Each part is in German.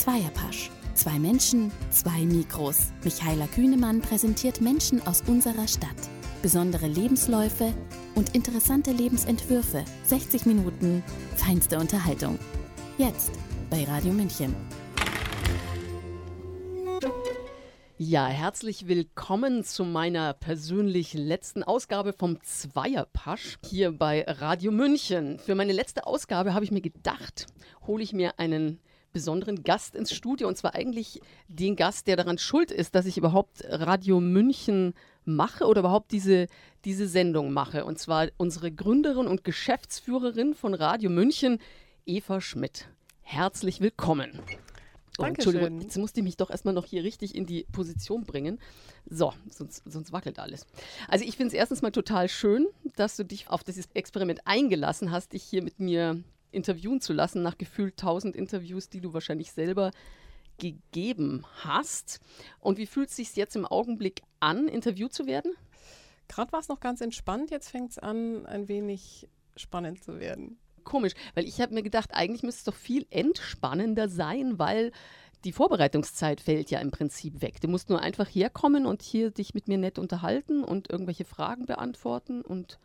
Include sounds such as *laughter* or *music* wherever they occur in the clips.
Zweierpasch. Zwei Menschen, zwei Mikros. Michaela Kühnemann präsentiert Menschen aus unserer Stadt. Besondere Lebensläufe und interessante Lebensentwürfe. 60 Minuten feinste Unterhaltung. Jetzt bei Radio München. Ja, herzlich willkommen zu meiner persönlich letzten Ausgabe vom Zweierpasch hier bei Radio München. Für meine letzte Ausgabe habe ich mir gedacht, hole ich mir einen besonderen Gast ins Studio und zwar eigentlich den Gast, der daran schuld ist, dass ich überhaupt Radio München mache oder überhaupt diese, diese Sendung mache. Und zwar unsere Gründerin und Geschäftsführerin von Radio München, Eva Schmidt. Herzlich willkommen. Oh, Entschuldigung, jetzt musste ich mich doch erstmal noch hier richtig in die Position bringen. So, sonst, sonst wackelt alles. Also ich finde es erstens mal total schön, dass du dich auf dieses Experiment eingelassen hast, dich hier mit mir interviewen zu lassen, nach gefühlt 1000 Interviews, die du wahrscheinlich selber gegeben hast. Und wie fühlt es sich jetzt im Augenblick an, interviewt zu werden? Gerade war es noch ganz entspannt, jetzt fängt es an, ein wenig spannend zu werden. Komisch, weil ich habe mir gedacht, eigentlich müsste es doch viel entspannender sein, weil die Vorbereitungszeit fällt ja im Prinzip weg. Du musst nur einfach herkommen und hier dich mit mir nett unterhalten und irgendwelche Fragen beantworten und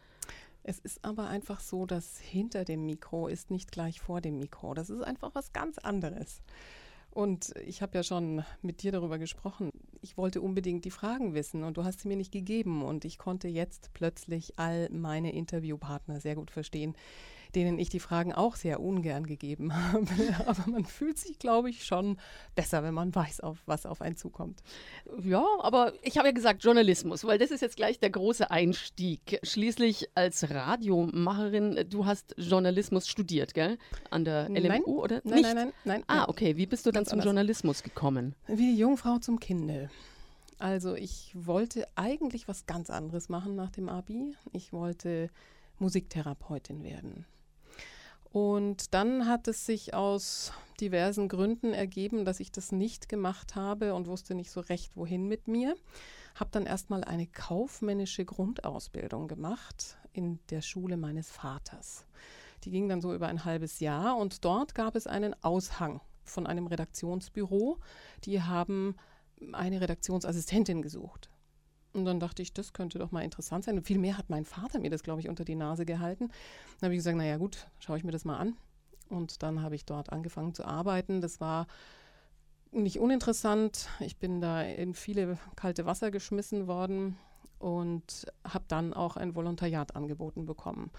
es ist aber einfach so, dass hinter dem Mikro ist nicht gleich vor dem Mikro. Das ist einfach was ganz anderes. Und ich habe ja schon mit dir darüber gesprochen. Ich wollte unbedingt die Fragen wissen und du hast sie mir nicht gegeben. Und ich konnte jetzt plötzlich all meine Interviewpartner sehr gut verstehen, denen ich die Fragen auch sehr ungern gegeben *laughs* habe. Aber man fühlt sich, glaube ich, schon besser, wenn man weiß, auf was auf einen zukommt. Ja, aber ich habe ja gesagt Journalismus, weil das ist jetzt gleich der große Einstieg. Schließlich als Radiomacherin, du hast Journalismus studiert, gell? An der LMU nein, oder? Nein, Nicht? nein, nein, nein. Ah, okay. Wie bist du dann zum anders. Journalismus gekommen? Wie die Jungfrau zum Kinde. Also ich wollte eigentlich was ganz anderes machen nach dem Abi. Ich wollte Musiktherapeutin werden. Und dann hat es sich aus diversen Gründen ergeben, dass ich das nicht gemacht habe und wusste nicht so recht, wohin mit mir. Habe dann erstmal eine kaufmännische Grundausbildung gemacht in der Schule meines Vaters. Die ging dann so über ein halbes Jahr und dort gab es einen Aushang von einem Redaktionsbüro. Die haben eine Redaktionsassistentin gesucht. Und dann dachte ich, das könnte doch mal interessant sein. Und viel mehr hat mein Vater mir das, glaube ich, unter die Nase gehalten. Dann habe ich gesagt, naja gut, schaue ich mir das mal an. Und dann habe ich dort angefangen zu arbeiten. Das war nicht uninteressant. Ich bin da in viele kalte Wasser geschmissen worden und habe dann auch ein Volontariat angeboten bekommen.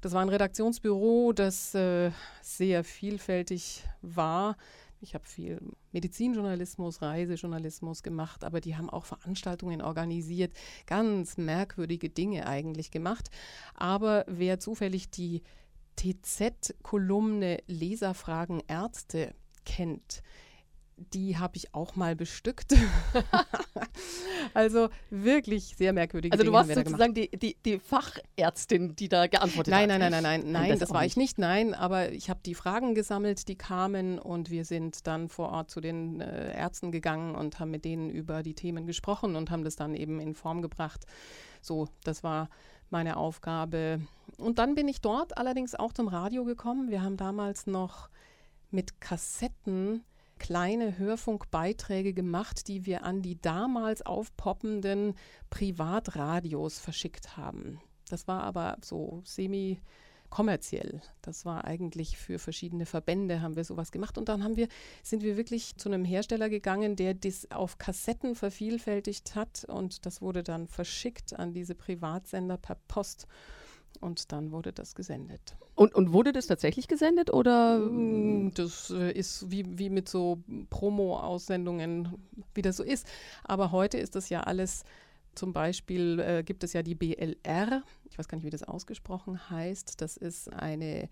Das war ein Redaktionsbüro, das äh, sehr vielfältig war. Ich habe viel Medizinjournalismus, Reisejournalismus gemacht, aber die haben auch Veranstaltungen organisiert, ganz merkwürdige Dinge eigentlich gemacht. Aber wer zufällig die TZ-Kolumne Leserfragen Ärzte kennt, die habe ich auch mal bestückt. *laughs* also wirklich sehr merkwürdige Also du warst sozusagen die, die, die, Fachärztin, die da geantwortet nein, hat. Nein, nein, nein, nein, nein, das, das war nicht. ich nicht, nein, aber ich habe die Fragen gesammelt, die kamen und wir sind dann vor Ort zu den äh, Ärzten gegangen und haben mit denen über die Themen gesprochen und haben das dann eben in Form gebracht. So, das war meine Aufgabe. Und dann bin ich dort allerdings auch zum Radio gekommen. Wir haben damals noch mit Kassetten kleine Hörfunkbeiträge gemacht, die wir an die damals aufpoppenden Privatradios verschickt haben. Das war aber so semi kommerziell. Das war eigentlich für verschiedene Verbände haben wir sowas gemacht und dann haben wir sind wir wirklich zu einem Hersteller gegangen, der das auf Kassetten vervielfältigt hat und das wurde dann verschickt an diese Privatsender per Post und dann wurde das gesendet. Und, und wurde das tatsächlich gesendet oder? Mm, das äh, ist wie, wie mit so Promo-Aussendungen, wie das so ist. Aber heute ist das ja alles, zum Beispiel äh, gibt es ja die BLR, ich weiß gar nicht, wie das ausgesprochen heißt. Das ist eine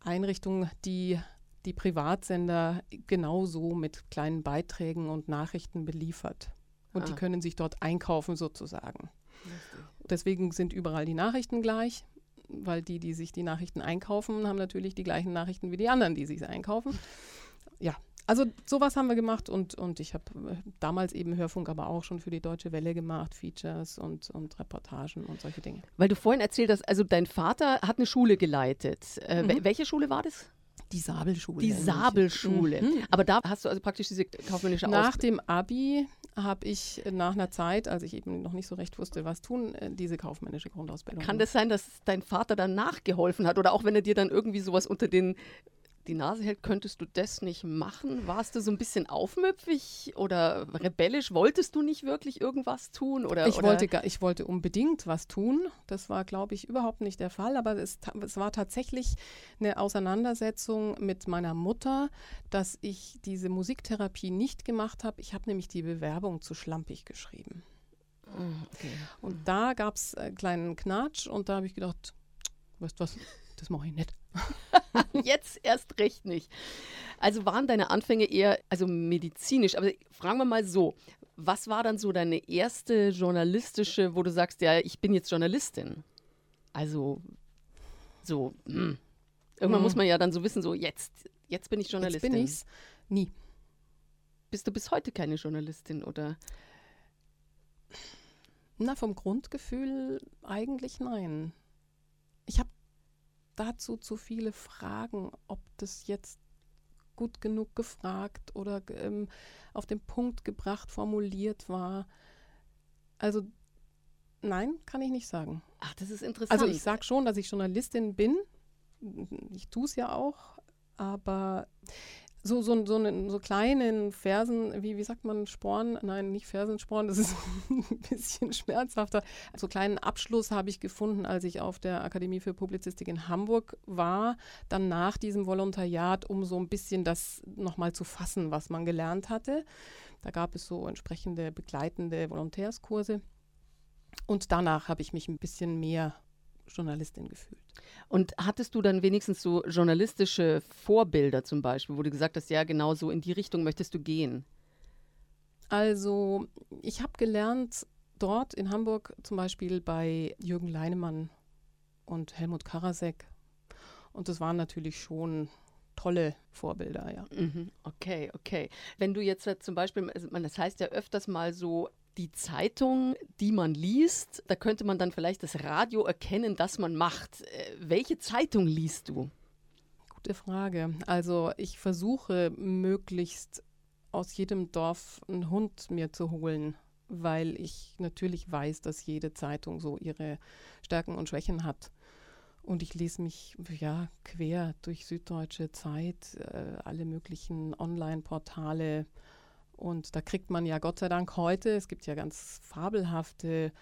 Einrichtung, die die Privatsender genauso mit kleinen Beiträgen und Nachrichten beliefert. Und ah. die können sich dort einkaufen sozusagen. Deswegen sind überall die Nachrichten gleich weil die, die sich die Nachrichten einkaufen, haben natürlich die gleichen Nachrichten wie die anderen, die sich einkaufen. *laughs* Ja, also sowas haben wir gemacht und, und ich habe äh, damals eben Hörfunk, aber auch schon für die Deutsche Welle gemacht, Features und, und Reportagen und solche Dinge. Weil du vorhin erzählt hast, also dein Vater hat eine Schule geleitet. Äh, mhm. Welche Schule war das? Die Sabelschule. Die Sabelschule. Mhm. Aber da hast du also praktisch diese kaufmännische Nach Ausbildung. dem Abi habe ich nach einer Zeit, als ich eben noch nicht so recht wusste, was tun, äh, diese kaufmännische Grundausbildung. Kann das sein, dass dein Vater dann nachgeholfen hat? Oder auch wenn er dir dann irgendwie sowas unter den die Nase hält, könntest du das nicht machen? Warst du so ein bisschen aufmüpfig oder rebellisch? Wolltest du nicht wirklich irgendwas tun? Oder, Ich oder? wollte, ich wollte unbedingt was tun. Das war, glaube ich, überhaupt nicht der Fall. Aber es, es war tatsächlich eine Auseinandersetzung mit meiner Mutter, dass ich diese Musiktherapie nicht gemacht habe. Ich habe nämlich die Bewerbung zu schlampig geschrieben. Mm, okay. Und da gab es einen kleinen Knatsch und da habe ich gedacht, weißt du was, das mache ich nicht. *laughs* Jetzt erst recht nicht. Also waren deine Anfänge eher also medizinisch, aber fragen wir mal so, was war dann so deine erste journalistische, wo du sagst, ja, ich bin jetzt Journalistin? Also so, hm. irgendwann Hm. muss man ja dann so wissen, so jetzt, jetzt bin ich Jetzt Journalistin. bin ich's. Nie. Bist du bis heute keine Journalistin oder? Na, vom Grundgefühl eigentlich nein. Dazu zu viele Fragen, ob das jetzt gut genug gefragt oder ähm, auf den Punkt gebracht, formuliert war. Also nein, kann ich nicht sagen. Ach, das ist interessant. Also ich sage schon, dass ich Journalistin bin. Ich tue es ja auch, aber so, so, so, einen, so kleinen Fersen, wie, wie sagt man, Sporen? Nein, nicht Fersensporen, das ist *laughs* ein bisschen schmerzhafter. So kleinen Abschluss habe ich gefunden, als ich auf der Akademie für Publizistik in Hamburg war. Dann nach diesem Volontariat, um so ein bisschen das nochmal zu fassen, was man gelernt hatte. Da gab es so entsprechende begleitende Volontärskurse. Und danach habe ich mich ein bisschen mehr Journalistin gefühlt. Und hattest du dann wenigstens so journalistische Vorbilder zum Beispiel, wo du gesagt hast, ja, genau so in die Richtung möchtest du gehen? Also ich habe gelernt dort in Hamburg zum Beispiel bei Jürgen Leinemann und Helmut Karasek. Und das waren natürlich schon tolle Vorbilder, ja. Mhm, Okay, okay. Wenn du jetzt zum Beispiel, also man, das heißt ja öfters mal so, die Zeitung, die man liest, da könnte man dann vielleicht das Radio erkennen, das man macht. Äh, welche Zeitung liest du? Gute Frage. Also ich versuche möglichst aus jedem Dorf einen Hund mir zu holen, weil ich natürlich weiß, dass jede Zeitung so ihre Stärken und Schwächen hat. Und ich lese mich ja quer durch Süddeutsche Zeit, äh, alle möglichen Online-Portale. Und da kriegt man ja Gott sei Dank heute, es gibt ja ganz fabelhafte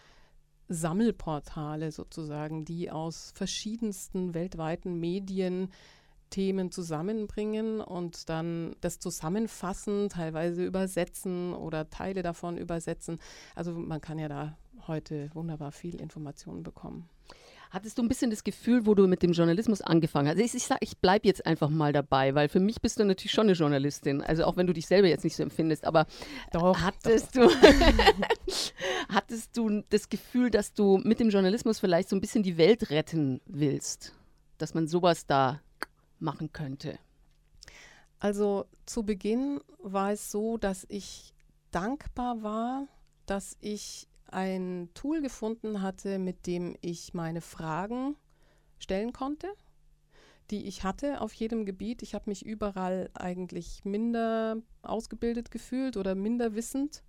Sammelportale sozusagen, die aus verschiedensten weltweiten Medien Themen zusammenbringen und dann das zusammenfassen, teilweise übersetzen oder Teile davon übersetzen. Also man kann ja da heute wunderbar viel Informationen bekommen. Hattest du ein bisschen das Gefühl, wo du mit dem Journalismus angefangen hast? Ich, ich sage, ich bleibe jetzt einfach mal dabei, weil für mich bist du natürlich schon eine Journalistin. Also auch wenn du dich selber jetzt nicht so empfindest, aber Doch, hattest du *laughs* hattest du das Gefühl, dass du mit dem Journalismus vielleicht so ein bisschen die Welt retten willst, dass man sowas da machen könnte? Also zu Beginn war es so, dass ich dankbar war, dass ich ein Tool gefunden hatte, mit dem ich meine Fragen stellen konnte, die ich hatte auf jedem Gebiet. Ich habe mich überall eigentlich minder ausgebildet gefühlt oder minder wissend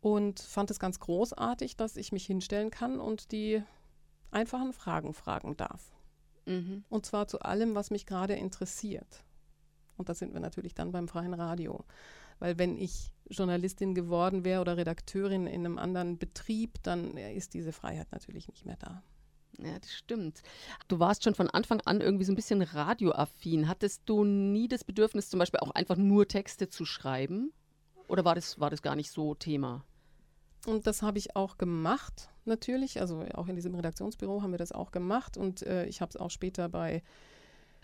und fand es ganz großartig, dass ich mich hinstellen kann und die einfachen Fragen fragen darf. Mhm. Und zwar zu allem, was mich gerade interessiert. Und da sind wir natürlich dann beim freien Radio. Weil wenn ich Journalistin geworden wäre oder Redakteurin in einem anderen Betrieb, dann ist diese Freiheit natürlich nicht mehr da. Ja, das stimmt. Du warst schon von Anfang an irgendwie so ein bisschen radioaffin. Hattest du nie das Bedürfnis, zum Beispiel auch einfach nur Texte zu schreiben? Oder war das, war das gar nicht so Thema? Und das habe ich auch gemacht, natürlich. Also auch in diesem Redaktionsbüro haben wir das auch gemacht. Und äh, ich habe es auch später bei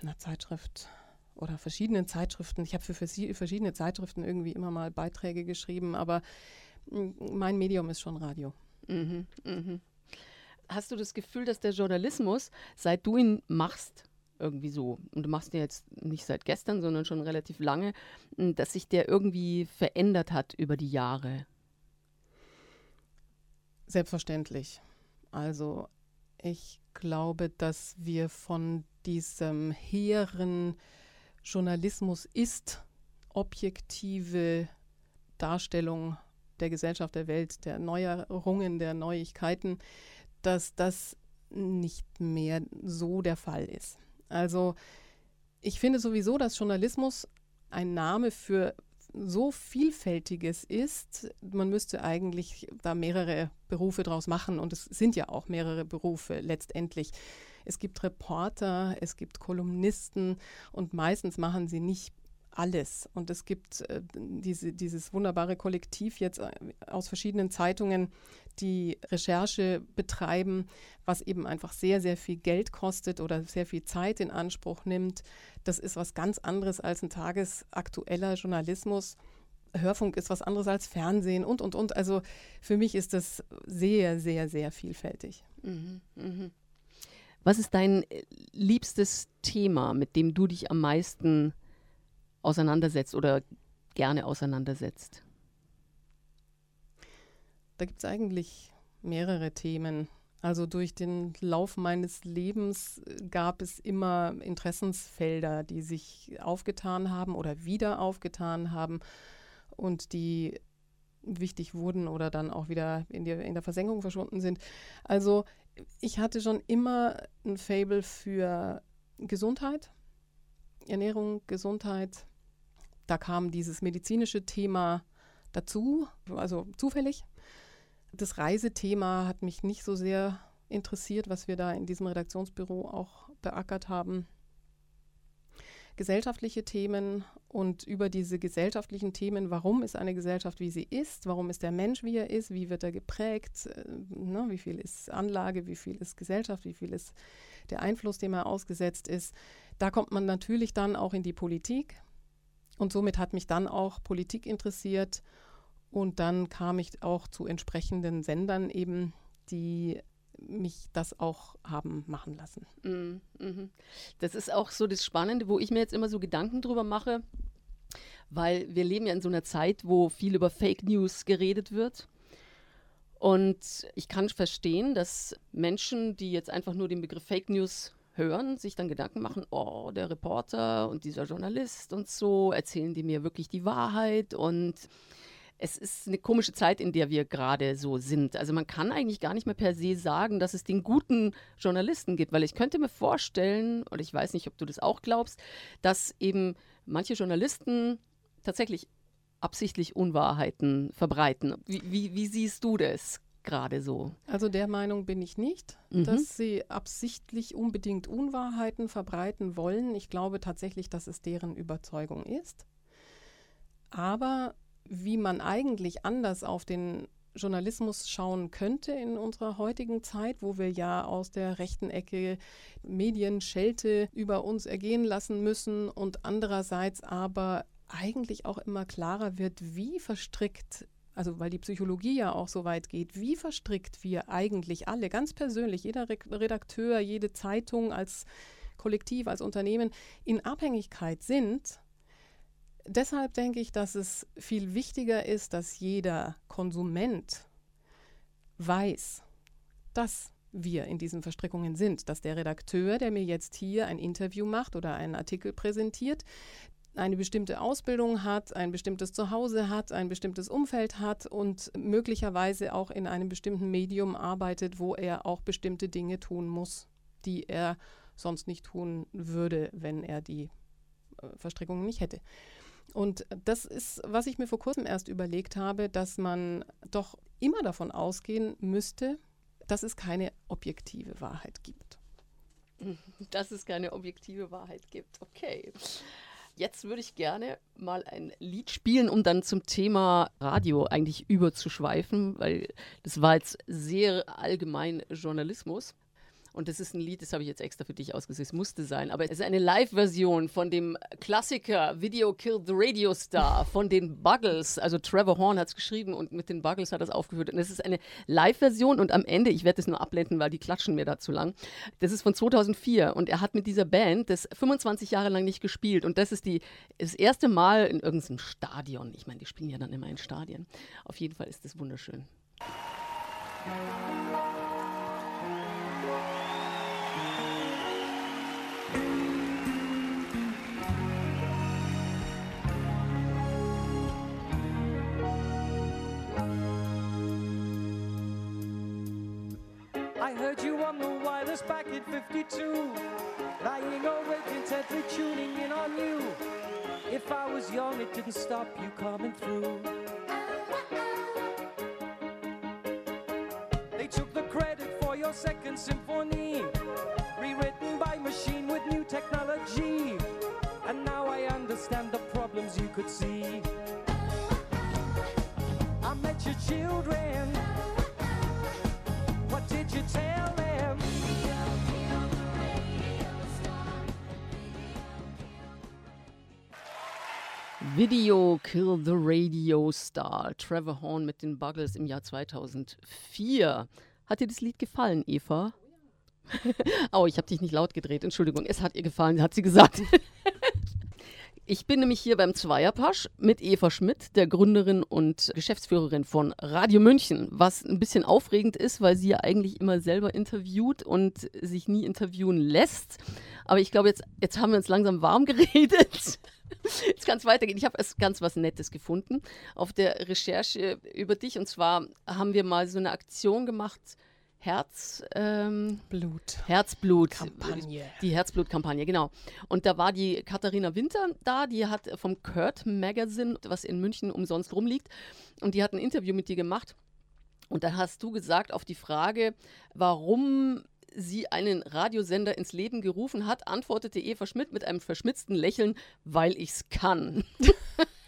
einer Zeitschrift oder verschiedenen Zeitschriften. Ich habe für verschiedene Zeitschriften irgendwie immer mal Beiträge geschrieben, aber mm, mein Medium ist schon Radio. Mhm, mhm. Hast du das Gefühl, dass der Journalismus, seit du ihn machst, irgendwie so, und du machst ihn jetzt nicht seit gestern, sondern schon relativ lange, m, dass sich der irgendwie verändert hat über die Jahre? Selbstverständlich. Also ich glaube, dass wir von diesem hehren Journalismus ist objektive Darstellung der Gesellschaft, der Welt, der Neuerungen, der Neuigkeiten, dass das nicht mehr so der Fall ist. Also ich finde sowieso, dass Journalismus ein Name für so vielfältiges ist, man müsste eigentlich da mehrere Berufe draus machen und es sind ja auch mehrere Berufe letztendlich. Es gibt Reporter, es gibt Kolumnisten und meistens machen sie nicht alles. Und es gibt äh, diese, dieses wunderbare Kollektiv jetzt äh, aus verschiedenen Zeitungen, die Recherche betreiben, was eben einfach sehr, sehr viel Geld kostet oder sehr viel Zeit in Anspruch nimmt. Das ist was ganz anderes als ein tagesaktueller Journalismus. Hörfunk ist was anderes als Fernsehen und, und, und. Also für mich ist das sehr, sehr, sehr vielfältig. Mhm, mh. Was ist dein äh, liebstes Thema, mit dem du dich am meisten auseinandersetzt oder gerne auseinandersetzt? Da gibt es eigentlich mehrere Themen. Also durch den Lauf meines Lebens äh, gab es immer Interessensfelder, die sich aufgetan haben oder wieder aufgetan haben und die wichtig wurden oder dann auch wieder in, die, in der Versenkung verschwunden sind. Also ich hatte schon immer ein Fable für Gesundheit, Ernährung, Gesundheit. Da kam dieses medizinische Thema dazu, also zufällig. Das Reisethema hat mich nicht so sehr interessiert, was wir da in diesem Redaktionsbüro auch beackert haben gesellschaftliche Themen und über diese gesellschaftlichen Themen, warum ist eine Gesellschaft, wie sie ist, warum ist der Mensch, wie er ist, wie wird er geprägt, äh, ne, wie viel ist Anlage, wie viel ist Gesellschaft, wie viel ist der Einfluss, dem er ausgesetzt ist. Da kommt man natürlich dann auch in die Politik und somit hat mich dann auch Politik interessiert und dann kam ich auch zu entsprechenden Sendern eben, die mich das auch haben machen lassen. Mm, mhm. Das ist auch so das Spannende, wo ich mir jetzt immer so Gedanken drüber mache, weil wir leben ja in so einer Zeit, wo viel über Fake News geredet wird. Und ich kann verstehen, dass Menschen, die jetzt einfach nur den Begriff Fake News hören, sich dann Gedanken machen, oh, der Reporter und dieser Journalist und so, erzählen die mir wirklich die Wahrheit und es ist eine komische Zeit, in der wir gerade so sind. Also man kann eigentlich gar nicht mehr per se sagen, dass es den guten Journalisten gibt, weil ich könnte mir vorstellen, und ich weiß nicht, ob du das auch glaubst, dass eben manche Journalisten tatsächlich absichtlich Unwahrheiten verbreiten. Wie, wie, wie siehst du das? gerade so? Also der Meinung bin ich nicht, mhm. dass sie absichtlich unbedingt Unwahrheiten verbreiten wollen. Ich glaube tatsächlich, dass es deren Überzeugung ist. Aber wie man eigentlich anders auf den Journalismus schauen könnte in unserer heutigen Zeit, wo wir ja aus der rechten Ecke Medienschelte über uns ergehen lassen müssen und andererseits aber eigentlich auch immer klarer wird, wie verstrickt, also weil die Psychologie ja auch so weit geht, wie verstrickt wir eigentlich alle, ganz persönlich, jeder Redakteur, jede Zeitung als Kollektiv, als Unternehmen in Abhängigkeit sind Deshalb denke ich, dass es viel wichtiger ist, dass jeder Konsument weiß, dass wir in diesen Verstrickungen sind, dass der Redakteur, der mir jetzt hier ein Interview macht oder einen Artikel präsentiert, eine bestimmte Ausbildung hat, ein bestimmtes Zuhause hat, ein bestimmtes Umfeld hat und möglicherweise auch in einem bestimmten Medium arbeitet, wo er auch bestimmte Dinge tun muss, die er sonst nicht tun würde, wenn er die äh, Verstrickungen nicht hätte. Und das ist, was ich mir vor kurzem erst überlegt habe, dass man doch immer davon ausgehen müsste, dass es keine objektive Wahrheit gibt. *laughs* Dass es keine objektive Wahrheit gibt. Okay. Jetzt würde ich gerne mal ein Lied spielen, um dann zum Thema Radio eigentlich überzuschweifen, weil das war jetzt sehr allgemein Journalismus. Und das ist ein Lied, das habe ich jetzt extra für dich ausgesucht. Es musste sein. Aber es ist eine Live-Version von dem Klassiker Video Killed the Radio Star *laughs* von den Buggles. Also Trevor Horn hat es geschrieben und mit den Buggles hat er es aufgeführt. Und es ist eine Live-Version und am Ende, ich werde es nur abblenden, weil die klatschen mir da zu lang. Das ist von 2004 und er hat mit dieser Band das 25 Jahre lang nicht gespielt. Und das ist die, das erste Mal in irgendeinem Stadion. Ich meine, die spielen ja dann immer in Stadien. Auf jeden Fall ist das wunderschön. Musik 52. Lying awake intently tuning in on you. If I was young, it didn't stop you coming through. They took the credit for your second symphony, rewritten by machine with new technology. And now I understand the problems you could see. I met your children. What did you tell them? Video Kill the Radio Star. Trevor Horn mit den Buggles im Jahr 2004. Hat dir das Lied gefallen, Eva? oh, *laughs* ich habe dich nicht laut gedreht. Entschuldigung, es hat ihr gefallen, hat sie gesagt. *laughs* Ich bin nämlich hier beim Zweierpasch mit Eva Schmidt, der Gründerin und Geschäftsführerin von Radio München, was ein bisschen aufregend ist, weil sie ja eigentlich immer selber interviewt und sich nie interviewen lässt. Aber ich glaube, jetzt, jetzt haben wir uns langsam warm *laughs* geredet. Jetzt kann es weitergehen. Ich habe erst ganz was Nettes gefunden auf der Recherche über dich. Und zwar haben wir mal so eine Aktion gemacht, Herz, ähm, Blut. Herzblut. Kampagne. Die Herzblut-Kampagne, genau. Und da war die Katharina Winter da, die hat vom Kurt Magazine, was in München umsonst rumliegt, und die hat ein Interview mit dir gemacht. Und da hast du gesagt auf die Frage, warum sie einen Radiosender ins Leben gerufen hat, antwortete Eva Schmidt mit einem verschmitzten Lächeln, weil ich's kann. *laughs*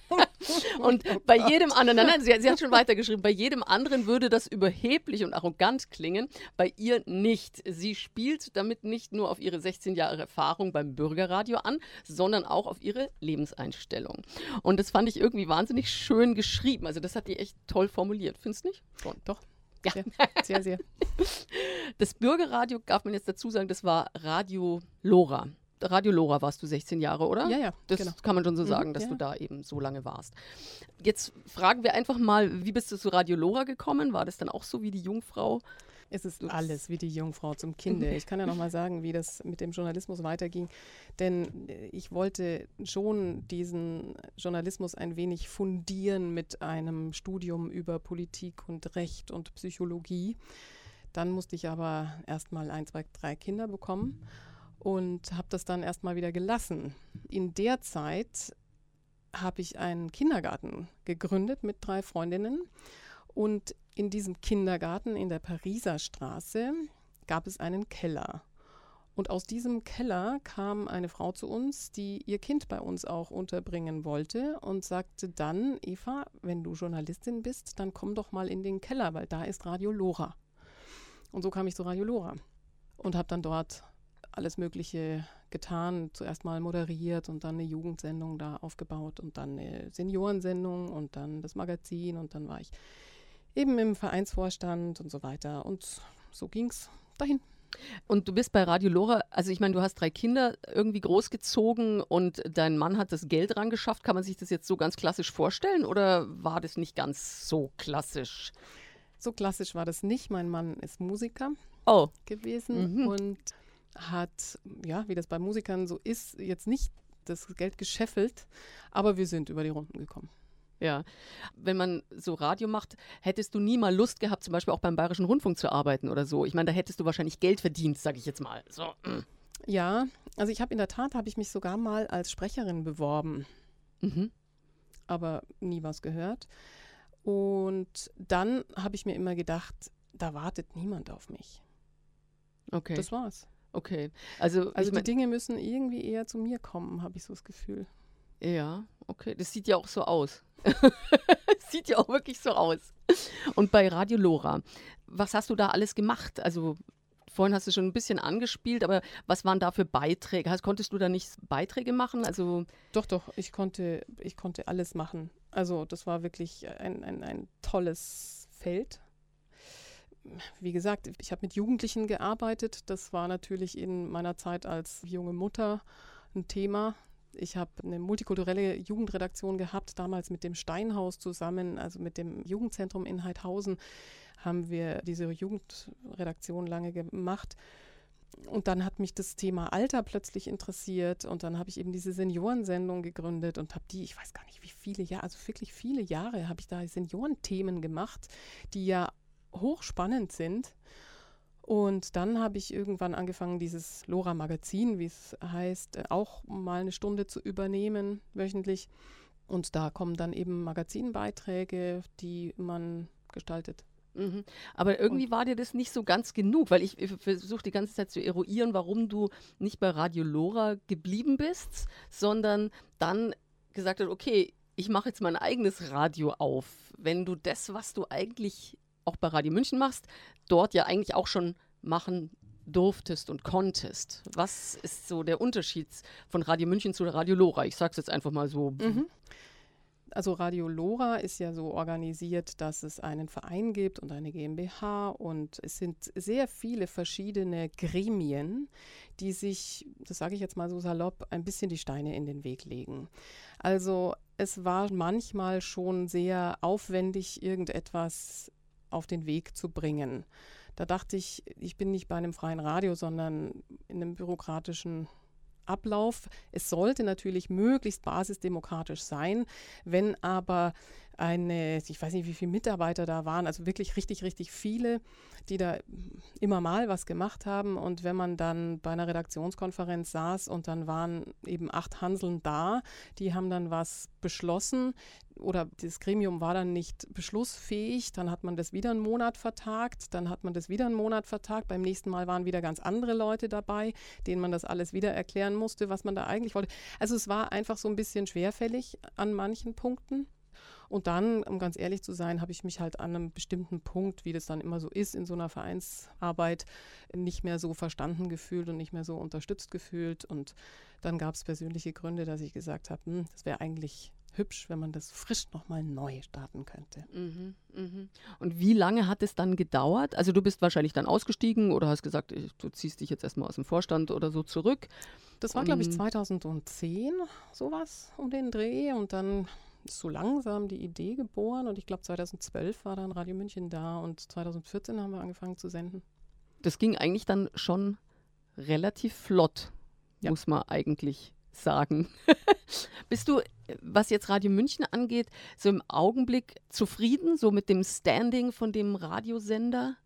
*laughs* und bei jedem anderen, nein, nein, sie, sie hat schon weitergeschrieben, bei jedem anderen würde das überheblich und arrogant klingen, bei ihr nicht. Sie spielt damit nicht nur auf ihre 16 Jahre Erfahrung beim Bürgerradio an, sondern auch auf ihre Lebenseinstellung. Und das fand ich irgendwie wahnsinnig schön geschrieben. Also das hat die echt toll formuliert. Findest du nicht? Schon. Doch. Ja. Sehr, sehr, sehr. *laughs* Das Bürgerradio, darf man jetzt dazu sagen, das war Radio Lora. Radio Lora warst du 16 Jahre, oder? Ja, ja, Das genau. kann man schon so Mhm, sagen, dass ja. du da eben so lange warst. Jetzt fragen wir einfach mal, wie bist du zu Radio Lora gekommen? War das dann auch so wie die Jungfrau? Es ist alles wie die Jungfrau zum Kinde. Ich kann ja noch mal sagen, wie das mit dem Journalismus weiterging. Denn äh, ich wollte schon diesen Journalismus ein wenig fundieren mit einem Studium über Politik und Recht und Psychologie. Dann musste ich aber erst mal ein, zwei, drei Kinder bekommen und habe das dann erst mal wieder gelassen. In der Zeit habe ich einen Kindergarten gegründet mit drei Freundinnen. Und in diesem Kindergarten in der Pariser Straße gab es einen Keller. Und aus diesem Keller kam eine Frau zu uns, die ihr Kind bei uns auch unterbringen wollte und sagte dann, Eva, wenn du Journalistin bist, dann komm doch mal in den Keller, weil da ist Radio Lora. Und so kam ich zu Radio Lora und habe dann dort alles Mögliche getan. Zuerst mal moderiert und dann eine Jugendsendung da aufgebaut und dann eine Seniorensendung und dann das Magazin und dann war ich eben im Vereinsvorstand und so weiter. Und so ging es dahin. Und du bist bei Radio Lora, also ich meine, du hast drei Kinder irgendwie großgezogen und dein Mann hat das Geld rangeschafft. Kann man sich das jetzt so ganz klassisch vorstellen oder war das nicht ganz so klassisch? So klassisch war das nicht. Mein Mann ist Musiker Oh, gewesen Mhm. und hat, ja, wie das bei Musikern so ist, jetzt nicht das Geld gescheffelt, aber wir sind über die Runden gekommen. ja. Wenn man so Radio macht, hättest du nie mal Lust gehabt, zum Beispiel auch beim Bayerischen Rundfunk zu arbeiten oder so. Ich meine, da hättest du wahrscheinlich Geld verdient, sage ich jetzt mal. So. mm. Ja, also ich habe in der Tat, habe ich mich sogar mal als Sprecherin beworben. Mhm. aber nie was gehört. Und dann habe ich mir immer gedacht, da wartet niemand auf mich. Okay. Das war's. Okay. Also, Also die mein, Dinge müssen irgendwie eher zu mir kommen, habe ich so das Gefühl. Ja, okay. Das sieht ja auch so aus. *laughs* sieht ja auch wirklich so aus. Und bei Radio Lora, was hast du da alles gemacht? Also vorhin hast du schon ein bisschen angespielt, aber was waren da für Beiträge? Hast, konntest du da nicht Beiträge machen? Also Doch, doch, ich konnte, ich konnte alles machen. Also das war wirklich ein, ein, ein tolles Feld. Wie gesagt, ich habe mit Jugendlichen gearbeitet. Das war natürlich in meiner Zeit als junge Mutter ein Thema. Ich habe eine multikulturelle Jugendredaktion gehabt, damals mit dem Steinhaus zusammen, also mit dem Jugendzentrum in Heidhausen haben wir diese Jugendredaktion lange gemacht. Und dann hat mich das Thema Alter plötzlich interessiert und dann habe ich eben diese Seniorensendung gegründet und habe die, ich weiß gar nicht wie viele Jahre, also wirklich viele Jahre habe ich da Seniorenthemen gemacht, die ja hochspannend sind. Und dann habe ich irgendwann angefangen, dieses Lora-Magazin, wie es heißt, auch mal eine Stunde zu übernehmen, wöchentlich. Und da kommen dann eben Magazinbeiträge, die man gestaltet. Mhm. Aber irgendwie war dir das nicht so ganz genug, weil ich, ich versuche die ganze Zeit zu eruieren, warum du nicht bei Radio Lora geblieben bist, sondern dann gesagt hast, okay, ich mache jetzt mein eigenes Radio auf. Wenn du das, was du eigentlich auch bei Radio München machst, dort ja eigentlich auch schon machen durftest und konntest. Was ist so der Unterschied von Radio München zu Radio Lora? Ich sage es jetzt einfach mal so. Mhm. Also Radio Lora ist ja so organisiert, dass es einen Verein gibt und eine GmbH und es sind sehr viele verschiedene Gremien, die sich, das sage ich jetzt mal so salopp, ein bisschen die Steine in den Weg legen. Also es war manchmal schon sehr aufwendig, irgendetwas auf den Weg zu bringen. Da dachte ich, ich bin nicht bei einem freien Radio, sondern in einem bürokratischen Ablauf. Es sollte natürlich möglichst basisdemokratisch sein, wenn aber eine, ich weiß nicht, wie viele Mitarbeiter da waren, also wirklich richtig, richtig viele, die da immer mal was gemacht haben. Und wenn man dann bei einer Redaktionskonferenz saß und dann waren eben acht Hanseln da, die haben dann was beschlossen, oder das Gremium war dann nicht beschlussfähig, dann hat man das wieder einen Monat vertagt, dann hat man das wieder einen Monat vertagt, beim nächsten Mal waren wieder ganz andere Leute dabei, denen man das alles wieder erklären musste, was man da eigentlich wollte. Also es war einfach so ein bisschen schwerfällig an manchen Punkten. Und dann, um ganz ehrlich zu sein, habe ich mich halt an einem bestimmten Punkt, wie das dann immer so ist in so einer Vereinsarbeit, nicht mehr so verstanden gefühlt und nicht mehr so unterstützt gefühlt. Und dann gab es persönliche Gründe, dass ich gesagt habe, hm, das wäre eigentlich hübsch, wenn man das frisch nochmal neu starten könnte. Mhm, mh. Und wie lange hat es dann gedauert? Also du bist wahrscheinlich dann ausgestiegen oder hast gesagt, du ziehst dich jetzt erstmal aus dem Vorstand oder so zurück. Das war, glaube ich, 2010, sowas um den Dreh. Und dann ist so langsam die Idee geboren. Und ich glaube, 2012 war dann Radio München da und 2014 haben wir angefangen zu senden. Das ging eigentlich dann schon relativ flott, ja. muss man eigentlich sagen. *laughs* Bist du, was jetzt Radio München angeht, so im Augenblick zufrieden, so mit dem Standing von dem Radiosender?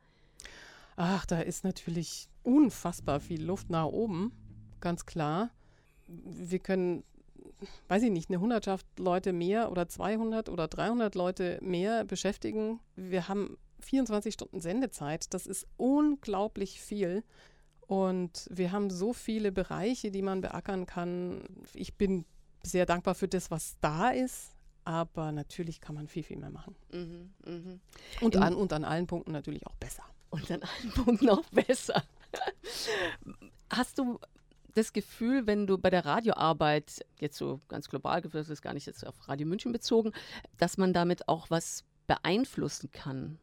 Ach, da ist natürlich unfassbar viel Luft nach oben, ganz klar. Wir können, weiß ich nicht, eine Hundertschaft Leute mehr oder 200 oder 300 Leute mehr beschäftigen. Wir haben 24 Stunden Sendezeit. Das ist unglaublich viel. Und wir haben so viele Bereiche, die man beackern kann. Ich bin sehr dankbar für das, was da ist. Aber natürlich kann man viel, viel mehr machen. Mhm, mh. und, an, und an allen Punkten natürlich auch besser. Und an allen Punkten auch besser. *laughs* Hast du das Gefühl, wenn du bei der Radioarbeit, jetzt so ganz global, das ist gar nicht jetzt auf Radio München bezogen, dass man damit auch was beeinflussen kann?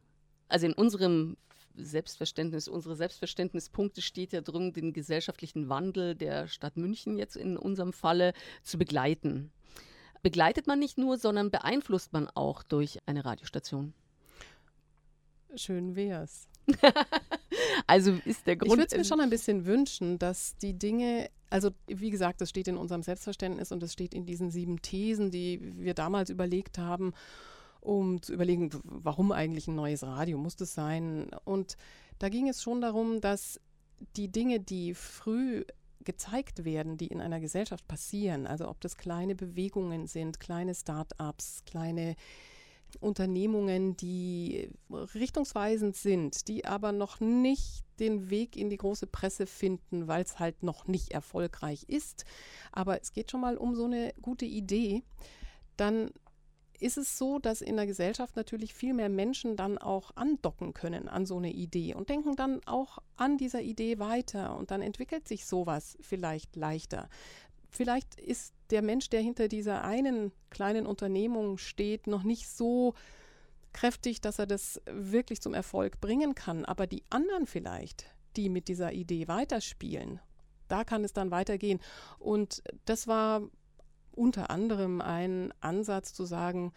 Also in unserem Selbstverständnis, unsere Selbstverständnispunkte steht ja drin, den gesellschaftlichen Wandel der Stadt München jetzt in unserem Falle zu begleiten. Begleitet man nicht nur, sondern beeinflusst man auch durch eine Radiostation. Schön wär's. *laughs* also ist der Grund. Ich würde es mir schon ein bisschen wünschen, dass die Dinge, also wie gesagt, das steht in unserem Selbstverständnis und das steht in diesen sieben Thesen, die wir damals überlegt haben um zu überlegen, warum eigentlich ein neues Radio muss das sein. Und da ging es schon darum, dass die Dinge, die früh gezeigt werden, die in einer Gesellschaft passieren, also ob das kleine Bewegungen sind, kleine Start-ups, kleine Unternehmungen, die richtungsweisend sind, die aber noch nicht den Weg in die große Presse finden, weil es halt noch nicht erfolgreich ist. Aber es geht schon mal um so eine gute Idee. Dann ist es so, dass in der Gesellschaft natürlich viel mehr Menschen dann auch andocken können an so eine Idee und denken dann auch an dieser Idee weiter und dann entwickelt sich sowas vielleicht leichter. Vielleicht ist der Mensch, der hinter dieser einen kleinen Unternehmung steht, noch nicht so kräftig, dass er das wirklich zum Erfolg bringen kann, aber die anderen vielleicht, die mit dieser Idee weiterspielen, da kann es dann weitergehen. Und das war unter anderem ein Ansatz zu sagen,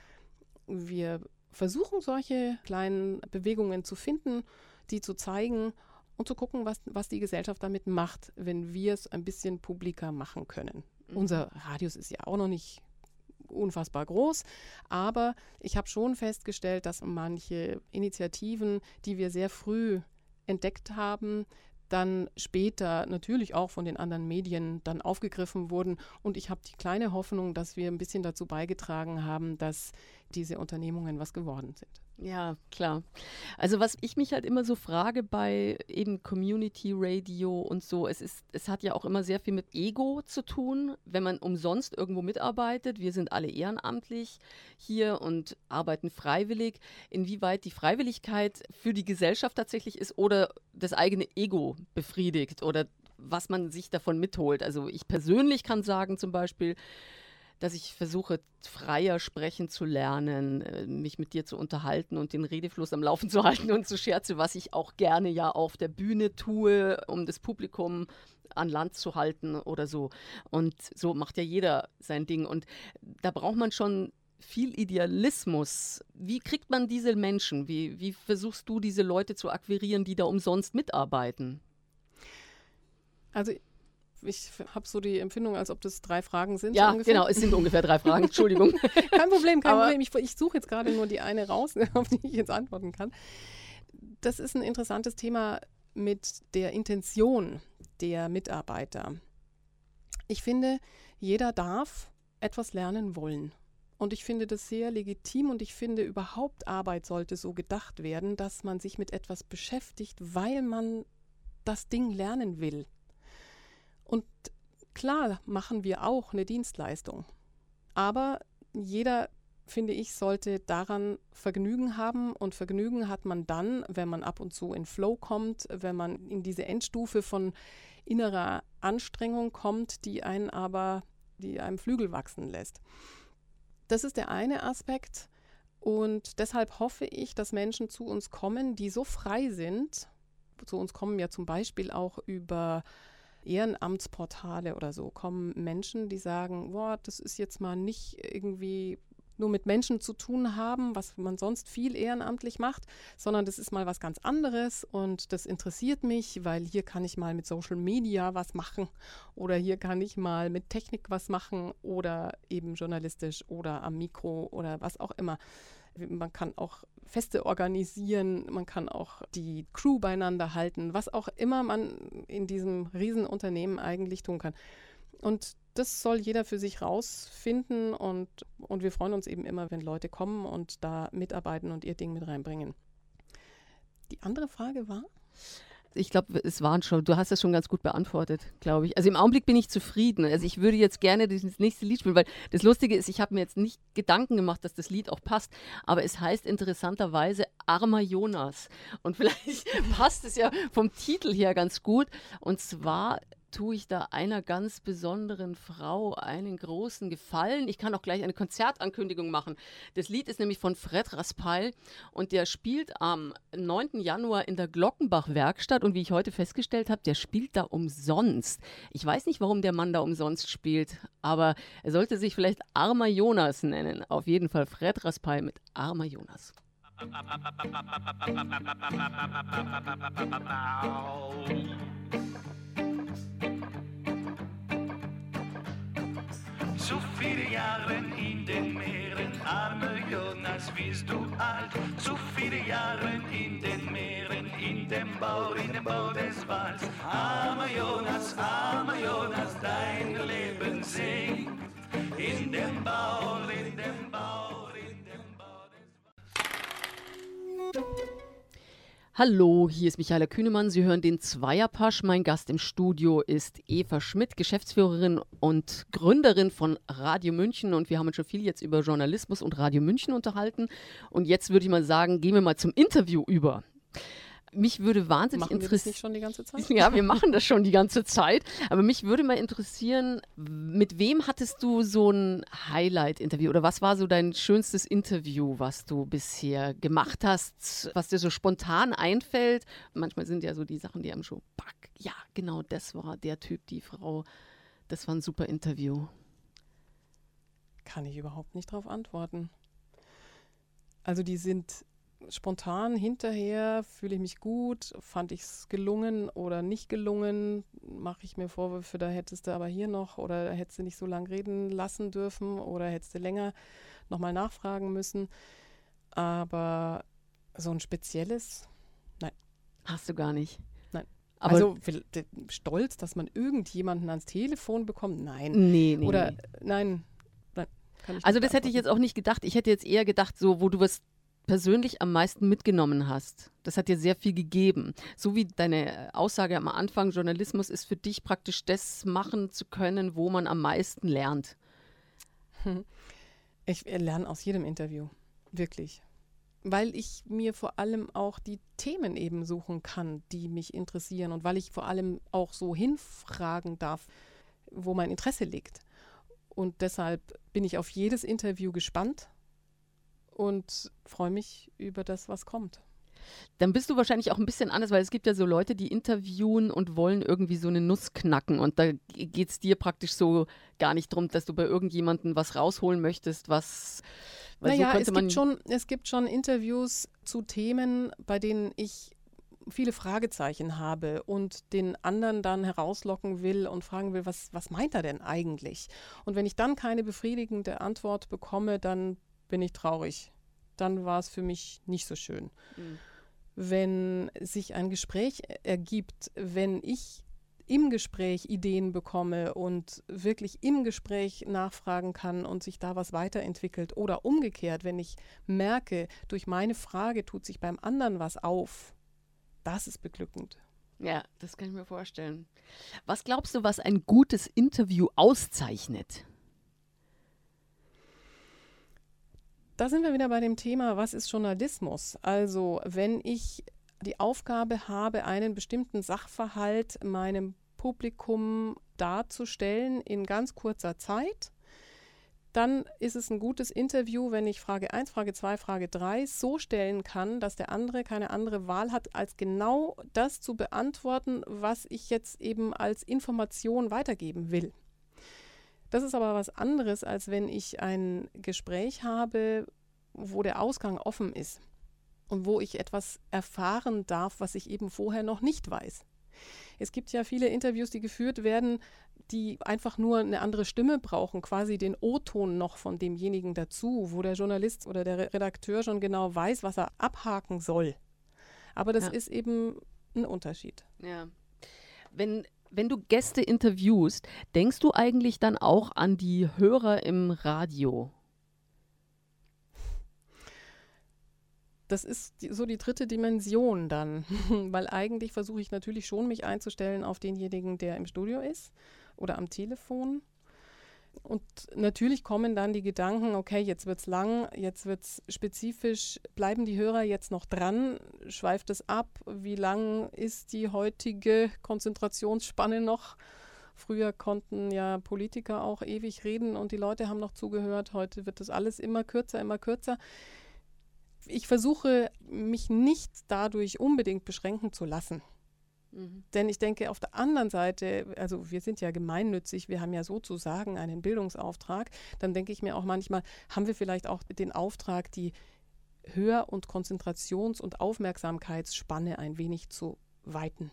wir versuchen solche kleinen Bewegungen zu finden, die zu zeigen und zu gucken, was, was die Gesellschaft damit macht, wenn wir es ein bisschen publiker machen können. Mhm. Unser Radius ist ja auch noch nicht unfassbar groß, aber ich habe schon festgestellt, dass manche Initiativen, die wir sehr früh entdeckt haben, dann später natürlich auch von den anderen Medien dann aufgegriffen wurden. Und ich habe die kleine Hoffnung, dass wir ein bisschen dazu beigetragen haben, dass diese Unternehmungen was geworden sind. Ja, klar. Also was ich mich halt immer so frage bei eben Community Radio und so, es ist, es hat ja auch immer sehr viel mit Ego zu tun, wenn man umsonst irgendwo mitarbeitet. Wir sind alle ehrenamtlich hier und arbeiten freiwillig. Inwieweit die Freiwilligkeit für die Gesellschaft tatsächlich ist oder das eigene Ego befriedigt oder was man sich davon mitholt. Also ich persönlich kann sagen zum Beispiel, dass ich versuche, freier sprechen zu lernen, äh, mich mit dir zu unterhalten und den Redefluss am Laufen *laughs* zu halten und zu scherzen, was ich auch gerne ja auf der Bühne tue, um das Publikum an Land zu halten oder so. Und so macht ja jeder sein Ding. Und da braucht man schon viel Idealismus. Wie kriegt man diese Menschen? Wie, wie versuchst du diese Leute zu akquirieren, die da umsonst mitarbeiten? Also ich habe so die Empfindung, als ob das drei Fragen sind. Ja, so genau, es sind ungefähr drei Fragen. *laughs* Entschuldigung. kein Problem, kein Aber Problem. Ich, ich suche jetzt gerade nur die eine raus, *laughs* auf die ich jetzt antworten kann. Das ist ein interessantes Thema mit der Intention der Mitarbeiter. Ich finde, jeder darf etwas lernen wollen. Und ich finde das sehr legitim und ich finde überhaupt Arbeit sollte so gedacht werden, dass man sich mit etwas beschäftigt, weil man das Ding lernen will. Klar machen wir auch eine Dienstleistung. Aber jeder, finde ich, sollte daran Vergnügen haben. Und Vergnügen hat man dann, wenn man ab und zu in Flow kommt, wenn man in diese Endstufe von innerer Anstrengung kommt, die einen aber, die einem Flügel wachsen lässt. Das ist der eine Aspekt. Und deshalb hoffe ich, dass Menschen zu uns kommen, die so frei sind. Zu uns kommen ja zum Beispiel auch über Ehrenamtsportale oder so kommen Menschen, die sagen, boah, das ist jetzt mal nicht irgendwie nur mit Menschen zu tun haben, was man sonst viel ehrenamtlich macht, sondern das ist mal was ganz anderes und das interessiert mich, weil hier kann ich mal mit Social Media was machen oder hier kann ich mal mit Technik was machen oder eben journalistisch oder am Mikro oder was auch immer. Man kann auch Feste organisieren, man kann auch die Crew beieinander halten, was auch immer man in diesem Riesenunternehmen eigentlich tun kann. Und das soll jeder für sich rausfinden und, und wir freuen uns eben immer, wenn Leute kommen und da mitarbeiten und ihr Ding mit reinbringen. Die andere Frage war? Ich glaube, es waren schon, du hast das schon ganz gut beantwortet, glaube ich. Also im Augenblick bin ich zufrieden. Also ich würde jetzt gerne das nächste Lied spielen, weil das Lustige ist, ich habe mir jetzt nicht Gedanken gemacht, dass das Lied auch passt, aber es heißt interessanterweise Armer Jonas. Und *laughs* vielleicht passt es ja vom Titel her ganz gut. Und zwar tue ich da einer ganz besonderen Frau einen großen Gefallen. Ich kann auch gleich eine Konzertankündigung machen. Das Lied ist nämlich von Fred Raspail und der spielt am 9. Januar in der Glockenbach-Werkstatt und wie ich heute festgestellt habe, der spielt da umsonst. Ich weiß nicht, warum der Mann da umsonst spielt, aber er sollte sich vielleicht Armer Jonas nennen. Auf jeden Fall Fred Raspail mit Armer Jonas. Zu viele Jahre in den Meeren, arme Jonas, wirst du alt. Zu viele Jahre in den Meeren, in dem Bau, in dem Bau des Walls. Armer Jonas, armer Jonas, dein Leben singt. In dem Bau, in dem Bau, Hallo, hier ist Michaela Kühnemann. Sie hören den Zweierpasch. Mein Gast im Studio ist Eva Schmidt, Geschäftsführerin und Gründerin von Radio München. Und wir haben uns schon viel jetzt über Journalismus und Radio München unterhalten. Und jetzt würde ich mal sagen, gehen wir mal zum Interview über mich würde wahnsinnig interessieren. das nicht schon die ganze Zeit? *laughs* Ja, wir machen das schon die ganze Zeit. Aber mich würde mal interessieren, mit wem hattest du so ein Highlight-Interview oder was war so dein schönstes Interview, was du bisher gemacht hast, was dir so spontan einfällt? Manchmal sind ja so die Sachen, die einem schon, pack, ja, genau, das war der Typ, die Frau. Das war ein super Interview. Kann ich überhaupt nicht darauf antworten. Also die sind spontan hinterher, fühle ich mich gut, fand ich es gelungen oder nicht gelungen, mache ich mir Vorwürfe, da hättest du aber hier noch oder hättest du nicht so lange reden lassen dürfen oder hättest du länger nochmal nachfragen müssen. Aber so ein spezielles, nein. Hast du gar nicht. Nein. Aber also stolz, dass man irgendjemanden ans Telefon bekommt? Nein. nee, nee. Oder nein. Also das hätte ich jetzt auch nicht gedacht. Ich hätte jetzt eher gedacht, so wo du was persönlich am meisten mitgenommen hast. Das hat dir sehr viel gegeben. So wie deine Aussage am Anfang, Journalismus ist für dich praktisch das machen zu können, wo man am meisten lernt. *laughs* Ich äh, lerne aus jedem Interview. Wirklich. Weil ich mir vor allem auch die Themen eben suchen kann, die mich interessieren und weil ich vor allem auch so hinfragen darf, wo mein Interesse liegt. Und deshalb bin ich auf jedes Interview gespannt und freue mich über das, was kommt. Dann bist du wahrscheinlich auch ein bisschen anders, weil es gibt ja so Leute, die interviewen und wollen irgendwie so eine Nuss knacken. Und da geht es dir praktisch so gar nicht drum, dass du bei irgendjemandem was rausholen möchtest, was. Weil naja, so es gibt, schon, es gibt schon Interviews zu Themen, bei denen ich viele Fragezeichen habe und den anderen dann herauslocken will und fragen will, was, was meint er denn eigentlich? Und wenn ich dann keine befriedigende Antwort bekomme, dann bin ich traurig. Dann war es für mich nicht so schön. Mhm. Wenn sich ein Gespräch ergibt, wenn ich im Gespräch Ideen bekomme und wirklich im Gespräch nachfragen kann und sich da was weiterentwickelt oder umgekehrt, wenn ich merke, durch meine Frage tut sich beim anderen was auf, das ist beglückend. Ja, das kann ich mir vorstellen. Was glaubst du, was ein gutes Interview auszeichnet? Da sind wir wieder bei dem Thema, was ist Journalismus? Also, wenn ich die Aufgabe habe, einen bestimmten Sachverhalt meinem Publikum darzustellen in ganz kurzer Zeit, dann ist es ein gutes Interview, wenn ich Frage 1, Frage 2, Frage 3 so stellen kann, dass der andere keine andere Wahl hat, als genau das zu beantworten, was ich jetzt eben als Information weitergeben will. Das ist aber was anderes, als wenn ich ein Gespräch habe, wo der Ausgang offen ist und wo ich etwas erfahren darf, was ich eben vorher noch nicht weiß. Es gibt ja viele Interviews, die geführt werden, die einfach nur eine andere Stimme brauchen, quasi den O-Ton noch von demjenigen dazu, wo der Journalist oder der Re- Redakteur schon genau weiß, was er abhaken soll. Aber das Ja. ist eben ein Unterschied. Ja. Wenn, wenn du Gäste interviewst, denkst du eigentlich dann auch an die Hörer im Radio? Das ist so die dritte Dimension dann, *laughs* weil eigentlich versuche ich natürlich schon, mich einzustellen auf denjenigen, der im Studio ist oder am Telefon. Und natürlich kommen dann die Gedanken, okay, jetzt wird es lang, jetzt wird es spezifisch, bleiben die Hörer jetzt noch dran, schweift es ab, wie lang ist die heutige Konzentrationsspanne noch? Früher konnten ja Politiker auch ewig reden und die Leute haben noch zugehört, heute wird das alles immer kürzer, immer kürzer. Ich versuche, mich nicht dadurch unbedingt beschränken zu lassen. Denn ich denke, auf der anderen Seite, also wir sind ja gemeinnützig, wir haben ja sozusagen einen Bildungsauftrag, dann denke ich mir auch manchmal, haben wir vielleicht auch den Auftrag, die Hör- und Konzentrations- und Aufmerksamkeitsspanne ein wenig zu weiten.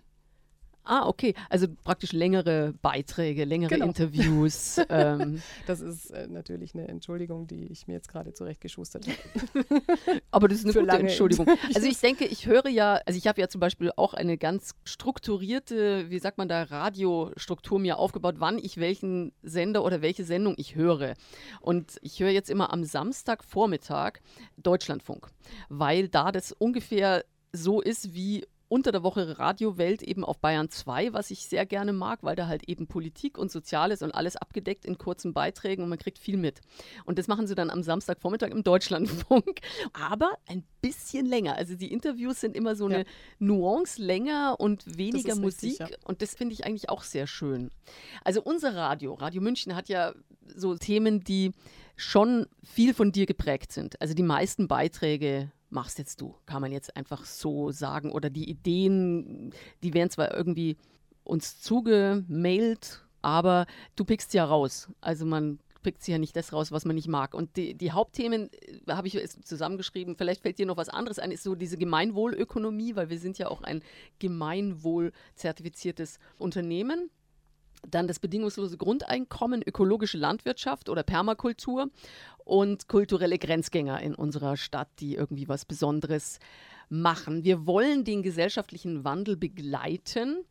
Ah, okay. Also praktisch längere Beiträge, längere Genau. Interviews. *laughs* ähm, Das ist äh, natürlich eine Entschuldigung, die ich mir jetzt gerade zurechtgeschustert habe. *laughs* aber das ist eine Für gute Entschuldigung. Also ich denke, ich höre ja, also ich habe ja zum Beispiel auch eine ganz strukturierte, wie sagt man da, Radiostruktur mir aufgebaut, wann ich welchen Sender oder welche Sendung ich höre. Und ich höre jetzt immer am Samstagvormittag Deutschlandfunk, weil da das ungefähr so ist wie unter der Woche Radiowelt eben auf Bayern 2, was ich sehr gerne mag, weil da halt eben Politik und Soziales und alles abgedeckt in kurzen Beiträgen und man kriegt viel mit. Und das machen sie dann am Samstagvormittag im Deutschlandfunk, *laughs* aber ein bisschen länger. Also die Interviews sind immer so Ja. eine Nuance länger und weniger Musik richtig, ja. und das finde ich eigentlich auch sehr schön. Also unser Radio, Radio München hat ja so Themen, die schon viel von dir geprägt sind. Also die meisten Beiträge machst jetzt du, kann man jetzt einfach so sagen. Oder die Ideen, die werden zwar irgendwie uns zugemailt, aber du pickst sie ja raus. Also man pickt sie ja nicht das raus, was man nicht mag. Und die, die Hauptthemen äh, habe ich jetzt zusammengeschrieben. Vielleicht fällt dir noch was anderes ein, ist so diese Gemeinwohlökonomie, weil wir sind ja auch ein gemeinwohlzertifiziertes Unternehmen. Dann das bedingungslose Grundeinkommen, ökologische Landwirtschaft oder Permakultur und kulturelle Grenzgänger in unserer Stadt, die irgendwie was Besonderes machen. Wir wollen den gesellschaftlichen Wandel begleiten.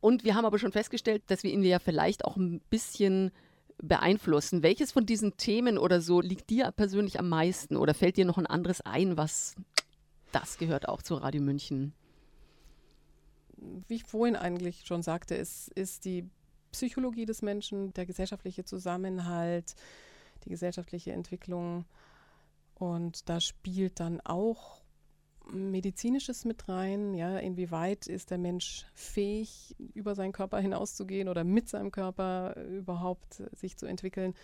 Und wir haben aber schon festgestellt, dass wir ihn ja vielleicht auch ein bisschen beeinflussen. Welches von diesen Themen oder so liegt dir persönlich am meisten? Oder fällt dir noch ein anderes ein, was das gehört auch zu Radio München? Wie ich vorhin eigentlich schon sagte, es ist die Psychologie des Menschen, der gesellschaftliche Zusammenhalt, die gesellschaftliche Entwicklung. Und da spielt dann auch Medizinisches mit rein. Ja, inwieweit ist der Mensch fähig, über seinen Körper hinauszugehen oder mit seinem Körper überhaupt sich zu entwickeln?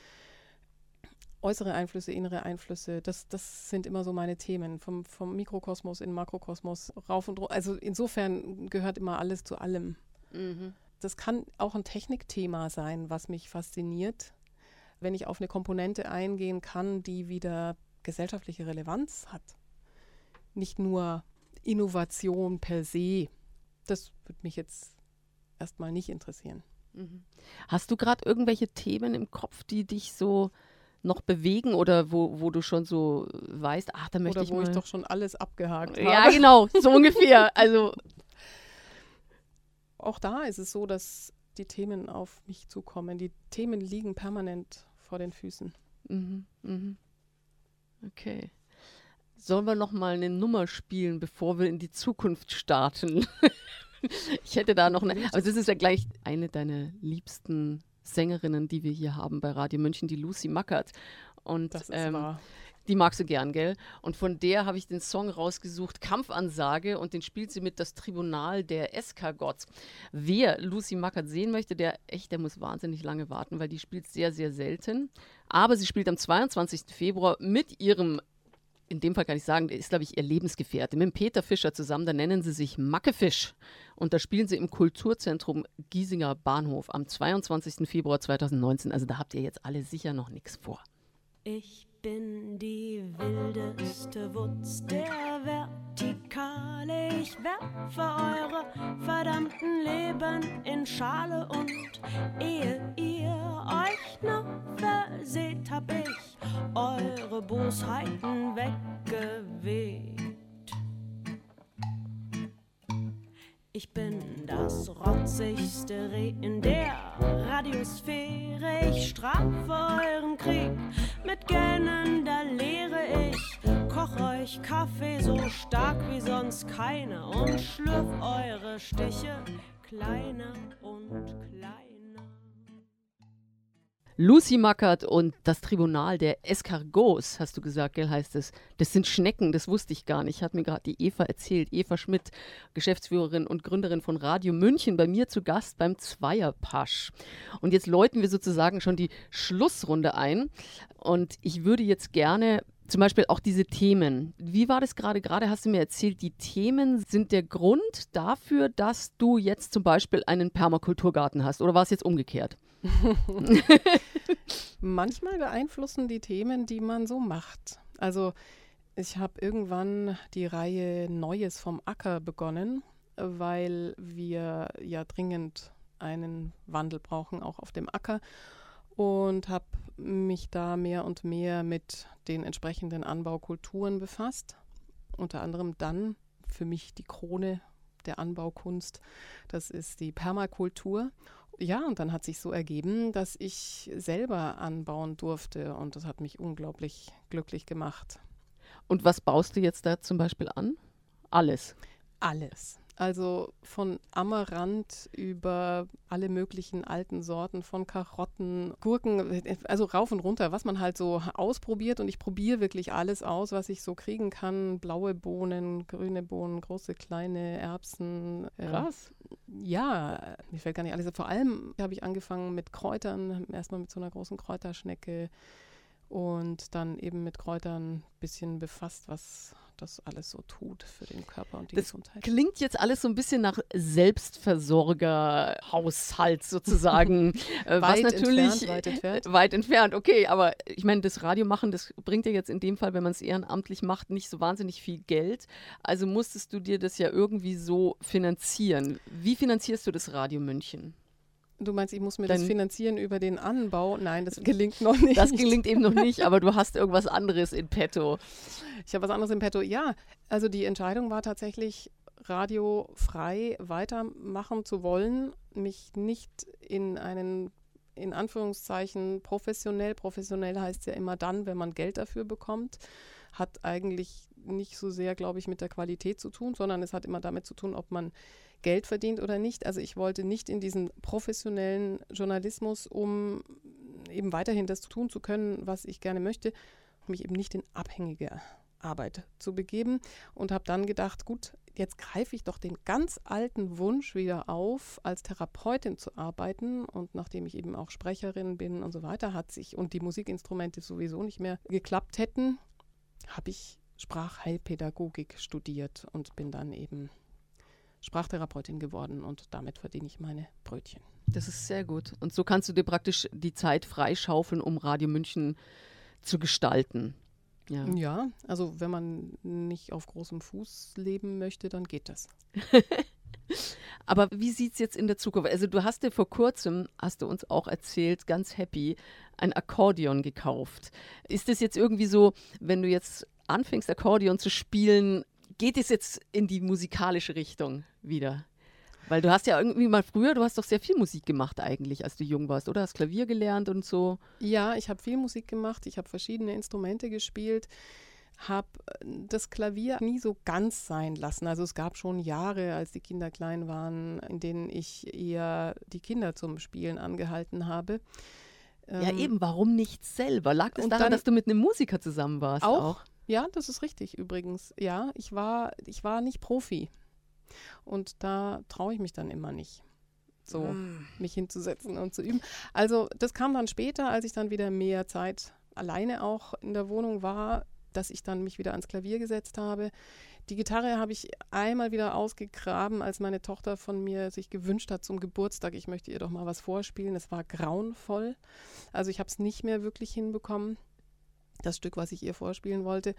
Äußere Einflüsse, innere Einflüsse, das, das sind immer so meine Themen. Vom, vom Mikrokosmos in Makrokosmos rauf und runter. Also insofern gehört immer alles zu allem. Mhm. Das kann auch ein Technikthema sein, was mich fasziniert. Wenn ich auf eine Komponente eingehen kann, die wieder gesellschaftliche Relevanz hat nicht nur Innovation per se. Das würde mich jetzt erstmal nicht interessieren. Mhm. Hast du gerade irgendwelche Themen im Kopf, die dich so noch bewegen oder wo, wo du schon so weißt, ach, da möchte oder ich wo mal... ich doch schon alles abgehakt habe. Ja, genau, so ungefähr. Also auch da ist es so, dass die Themen auf mich zukommen. Die Themen liegen permanent vor den Füßen. Mhm, mhm. Okay. Sollen wir noch mal eine Nummer spielen, bevor wir in die Zukunft starten? *laughs* ich hätte da noch eine. Aber das ist ja gleich eine deiner liebsten Sängerinnen, die wir hier haben bei Radio München, die Lucy Mackert. Und das ist ähm, wahr. Die magst du gern, gell? Und von der habe ich den Song rausgesucht, Kampfansage, und den spielt sie mit Das Tribunal der Eskargots. Wer Lucy Mackert sehen möchte, der echt, der muss wahnsinnig lange warten, weil die spielt sehr, sehr selten. Aber sie spielt am 22. Februar mit ihrem in dem Fall kann ich sagen, der ist, glaube ich, ihr Lebensgefährte. Mit Peter Fischer zusammen, da nennen sie sich Mackefisch. Und da spielen sie im Kulturzentrum Giesinger Bahnhof am 22. Februar 2019. Also da habt ihr jetzt alle sicher noch nichts vor. Ich bin die wildeste Wutz der Vertikale. Ich werfe eure verdammten Leben in Schale und ehe ihr euch noch verseht, hab ich eure Bosheiten weggeweht. Ich bin das rotzigste Reh in der Radiosphäre. Ich strafe euren Krieg mit gähnender Lehre. Ich koch euch Kaffee so stark wie sonst keiner und schlürf eure Stiche kleiner und kleiner. Lucy Mackert und das Tribunal der Escargots, hast du gesagt, gell, heißt es. Das sind Schnecken, das wusste ich gar nicht. Hat mir gerade die Eva erzählt. Eva Schmidt, Geschäftsführerin und Gründerin von Radio München, bei mir zu Gast beim Zweierpasch. Und jetzt läuten wir sozusagen schon die Schlussrunde ein. Und ich würde jetzt gerne zum Beispiel auch diese Themen. Wie war das gerade? Gerade hast du mir erzählt, die Themen sind der Grund dafür, dass du jetzt zum Beispiel einen Permakulturgarten hast. Oder war es jetzt umgekehrt? *laughs* Manchmal beeinflussen die Themen, die man so macht. Also ich habe irgendwann die Reihe Neues vom Acker begonnen, weil wir ja dringend einen Wandel brauchen, auch auf dem Acker. Und habe mich da mehr und mehr mit den entsprechenden Anbaukulturen befasst. Unter anderem dann für mich die Krone der Anbaukunst, das ist die Permakultur. Ja, und dann hat sich so ergeben, dass ich selber anbauen durfte und das hat mich unglaublich glücklich gemacht. Und was baust du jetzt da zum Beispiel an? Alles. Alles. Also von Amaranth über alle möglichen alten Sorten von Karotten, Gurken, also rauf und runter, was man halt so ausprobiert. Und ich probiere wirklich alles aus, was ich so kriegen kann. Blaue Bohnen, grüne Bohnen, große, kleine Erbsen. Äh, Krass. Ja, mir fällt gar nicht alles. Vor allem habe ich angefangen mit Kräutern, erstmal mit so einer großen Kräuterschnecke und dann eben mit Kräutern ein bisschen befasst, was das alles so tut für den Körper und die das Gesundheit. Klingt jetzt alles so ein bisschen nach Selbstversorgerhaushalt sozusagen. *laughs* äh, weit was natürlich entfernt, weit entfernt. Weit entfernt, okay, aber ich meine, das Radiomachen, das bringt ja jetzt in dem Fall, wenn man es ehrenamtlich macht, nicht so wahnsinnig viel Geld. Also musstest du dir das ja irgendwie so finanzieren. Wie finanzierst du das Radio München? Du meinst, ich muss mir das Dein- finanzieren über den Anbau? Nein, das gelingt noch nicht. Das gelingt eben noch nicht, aber du hast irgendwas anderes in petto. Ich habe was anderes im Petto. Ja, also die Entscheidung war tatsächlich, Radio frei weitermachen zu wollen, mich nicht in einen, in Anführungszeichen, professionell, professionell heißt ja immer dann, wenn man Geld dafür bekommt, hat eigentlich nicht so sehr, glaube ich, mit der Qualität zu tun, sondern es hat immer damit zu tun, ob man Geld verdient oder nicht. Also ich wollte nicht in diesen professionellen Journalismus, um eben weiterhin das tun zu können, was ich gerne möchte, mich eben nicht in abhängige Arbeit zu begeben und habe dann gedacht, gut, jetzt greife ich doch den ganz alten Wunsch wieder auf, als Therapeutin zu arbeiten. Und nachdem ich eben auch Sprecherin bin und so weiter, hat sich und die Musikinstrumente sowieso nicht mehr geklappt hätten, habe ich Sprachheilpädagogik studiert und bin dann eben Sprachtherapeutin geworden und damit verdiene ich meine Brötchen. Das ist sehr gut. Und so kannst du dir praktisch die Zeit freischaufeln, um Radio München zu gestalten. Ja. Ja, also wenn man nicht auf großem Fuß leben möchte, dann geht das. *laughs* Aber wie sieht es jetzt in der Zukunft? Also du hast dir vor kurzem, hast du uns auch erzählt, ganz happy, ein Akkordeon gekauft. Ist das jetzt irgendwie so, wenn du jetzt anfängst, Akkordeon zu spielen, geht es jetzt in die musikalische Richtung wieder? Weil du hast ja irgendwie mal früher, du hast doch sehr viel Musik gemacht eigentlich, als du jung warst, oder? Hast Klavier gelernt und so. Ja, ich habe viel Musik gemacht, ich habe verschiedene Instrumente gespielt, habe das Klavier nie so ganz sein lassen. Also es gab schon Jahre, als die Kinder klein waren, in denen ich eher die Kinder zum Spielen angehalten habe. Ja, Ähm, eben, warum nicht selber? Lag das daran, dann- dass du mit einem Musiker zusammen warst? Auch? Ja, das ist richtig übrigens. Ja, ich war, ich war nicht Profi. Und da traue ich mich dann immer nicht, so Mm. mich hinzusetzen und zu üben. Also das kam dann später, als ich dann wieder mehr Zeit alleine auch in der Wohnung war, dass ich dann mich wieder ans Klavier gesetzt habe. Die Gitarre habe ich einmal wieder ausgegraben, als meine Tochter von mir sich gewünscht hat zum Geburtstag, ich möchte ihr doch mal was vorspielen. Es war grauenvoll. Also ich habe es nicht mehr wirklich hinbekommen, das Stück, was ich ihr vorspielen wollte.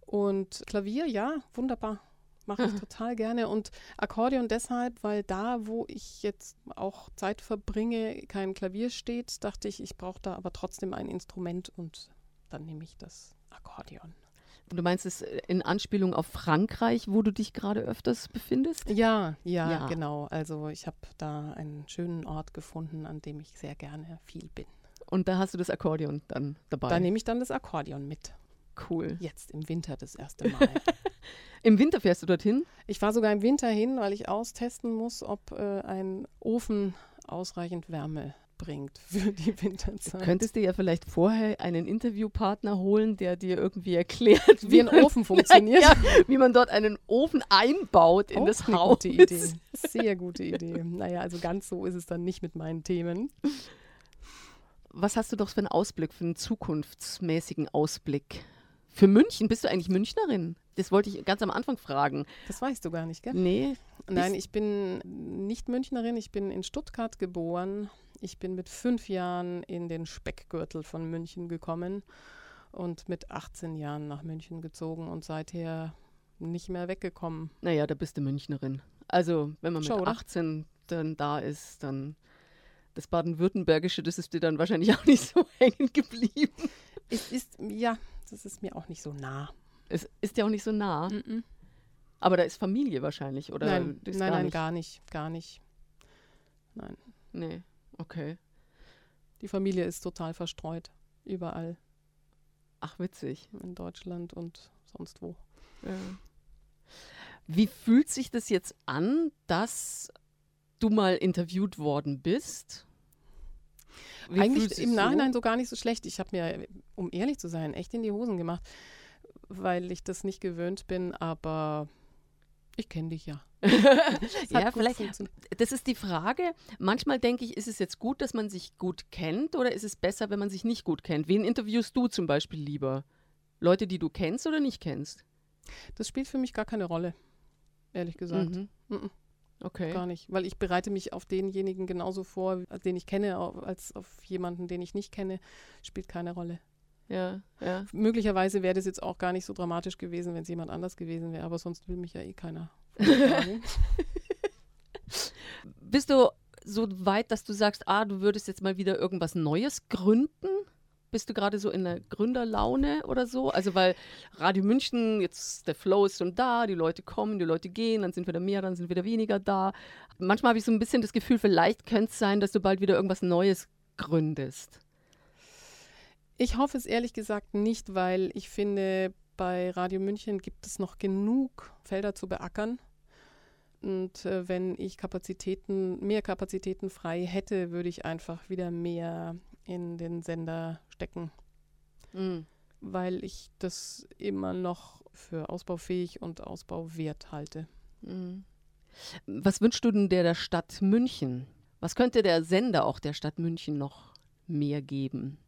Und Klavier, ja, wunderbar. Mache ich total gerne. Und Akkordeon deshalb, weil da, wo ich jetzt auch Zeit verbringe, kein Klavier steht, dachte ich, ich brauche da aber trotzdem ein Instrument und dann nehme ich das Akkordeon. Du meinst es in Anspielung auf Frankreich, wo du dich gerade öfters befindest? Ja, ja, Ja. genau. Also ich habe da einen schönen Ort gefunden, an dem ich sehr gerne viel bin. Und da hast du das Akkordeon dann dabei. Da nehme ich dann das Akkordeon mit. cool. Jetzt im Winter das erste *laughs* Mal. Im Winter fährst du dorthin? ich fahre sogar im Winter hin, weil ich austesten muss, ob äh, ein Ofen ausreichend Wärme bringt *laughs* für die Winterzeit. Könntest du ja vielleicht vorher einen Interviewpartner holen, der dir irgendwie erklärt, wie ein man- Ofen funktioniert. *laughs* Ja, wie man dort einen Ofen einbaut in Auch das eine Haus. gute Idee. Sehr gute Idee. Naja, also ganz so ist es dann nicht mit meinen Themen. Was hast du doch für einen Ausblick, für einen zukunftsmäßigen Ausblick? Für München? Bist du eigentlich Münchnerin? Das wollte ich ganz am Anfang fragen. Das weißt du gar nicht, gell? Nee. Nein, ich bin nicht Münchnerin, ich bin in Stuttgart geboren. Ich bin mit fünf Jahren in den Speckgürtel von München gekommen und mit 18 Jahren nach München gezogen und seither nicht mehr weggekommen. Naja, da bist du Münchnerin. Also, wenn man mit Schon, oder? 18 dann da ist, dann das Baden-Württembergische, das ist dir dann wahrscheinlich *laughs* auch nicht so hängen geblieben. Es ist, ja, das ist mir auch nicht so nah. Es ist ja auch nicht so nah. Mhm. Aber da ist Familie wahrscheinlich, oder? nein, nein, nein, nicht? gar nicht, gar nicht. Nein, Nee, okay. die Familie ist total verstreut, überall Ach, witzig. in Deutschland und sonst wo. Ja. Wie fühlt sich das jetzt an, dass du mal interviewt worden bist? Wie Eigentlich im so? Nachhinein so gar nicht so schlecht. Ich habe mir, um ehrlich zu sein, echt in die Hosen gemacht, weil ich das nicht gewöhnt bin, aber ich kenne dich ja. *laughs* Ja, vielleicht. Das ist die Frage. Manchmal denke ich, ist es jetzt gut, dass man sich gut kennt oder ist es besser, wenn man sich nicht gut kennt? Wen interviewst du zum Beispiel lieber? Leute, die du kennst oder nicht kennst? Das spielt für mich gar keine Rolle, ehrlich gesagt. Mhm. Mhm. Okay. Gar nicht, weil ich bereite mich auf denjenigen genauso vor, den ich kenne, als auf jemanden, den ich nicht kenne. Spielt keine Rolle. Ja, ja. Möglicherweise wäre das jetzt auch gar nicht so dramatisch gewesen, wenn es jemand anders gewesen wäre, aber sonst will mich ja eh keiner. *laughs* *laughs* Bist du so weit, dass du sagst, ah, du würdest jetzt mal wieder irgendwas Neues gründen? Bist du gerade so in der Gründerlaune oder so? Also weil Radio München, jetzt der Flow ist schon da, die Leute kommen, die Leute gehen, dann sind wieder mehr, dann sind wieder weniger da. Manchmal habe ich so ein bisschen das Gefühl, vielleicht könnte es sein, dass du bald wieder irgendwas Neues gründest. Ich hoffe es ehrlich gesagt nicht, weil ich finde, bei Radio München gibt es noch genug Felder zu beackern. Und äh, wenn ich Kapazitäten, mehr Kapazitäten frei hätte, würde ich einfach wieder mehr in den Sender stecken, Mhm. weil ich das immer noch für ausbaufähig und ausbauwert halte. Mhm. Was wünschst du denn der, der Stadt München? Was könnte der Sender auch der Stadt München noch mehr geben?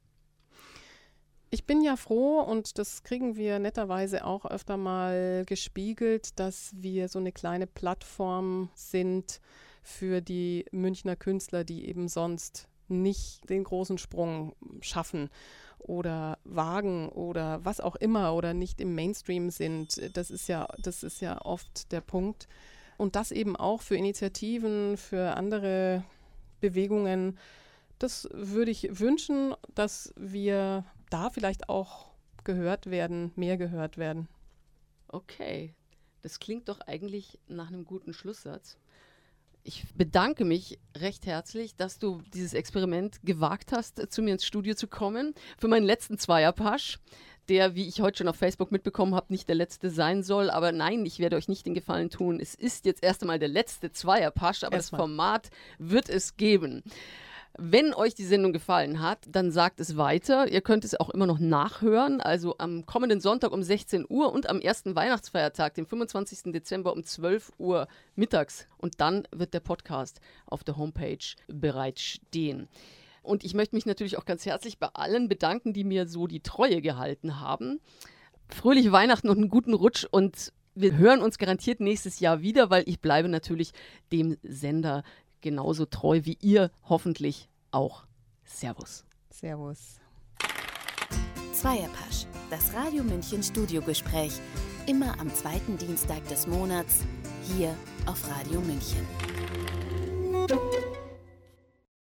Ich bin ja froh und das kriegen wir netterweise auch öfter mal gespiegelt, dass wir so eine kleine Plattform sind für die Münchner Künstler, die eben sonst nicht den großen Sprung schaffen oder wagen oder was auch immer oder nicht im Mainstream sind. Das ist ja, das ist ja oft der Punkt. Und das eben auch für Initiativen, für andere Bewegungen. Das würde ich wünschen, dass wir da vielleicht auch gehört werden, mehr gehört werden. Okay, das klingt doch eigentlich nach einem guten Schlusssatz. Ich bedanke mich recht herzlich, dass du dieses Experiment gewagt hast, zu mir ins Studio zu kommen. Für meinen letzten Zweierpasch, der, wie ich heute schon auf Facebook mitbekommen habe, nicht der letzte sein soll. Aber nein, ich werde euch nicht den Gefallen tun. Es ist jetzt erst einmal der letzte Zweierpasch, aber Erstmal. das Format wird es geben. Wenn euch die Sendung gefallen hat, dann sagt es weiter. Ihr könnt es auch immer noch nachhören. Also am kommenden Sonntag um 16 Uhr und am ersten Weihnachtsfeiertag, dem 25. Dezember um 12 Uhr mittags. Und dann wird der Podcast auf der Homepage bereitstehen. Und ich möchte mich natürlich auch ganz herzlich bei allen bedanken, die mir so die Treue gehalten haben. Fröhliche Weihnachten und einen guten Rutsch und wir hören uns garantiert nächstes Jahr wieder, weil ich bleibe natürlich dem Sender genauso treu wie ihr hoffentlich auch. Servus. Servus. Zweierpasch, das Radio München Studiogespräch. Immer am zweiten Dienstag des Monats hier auf Radio München.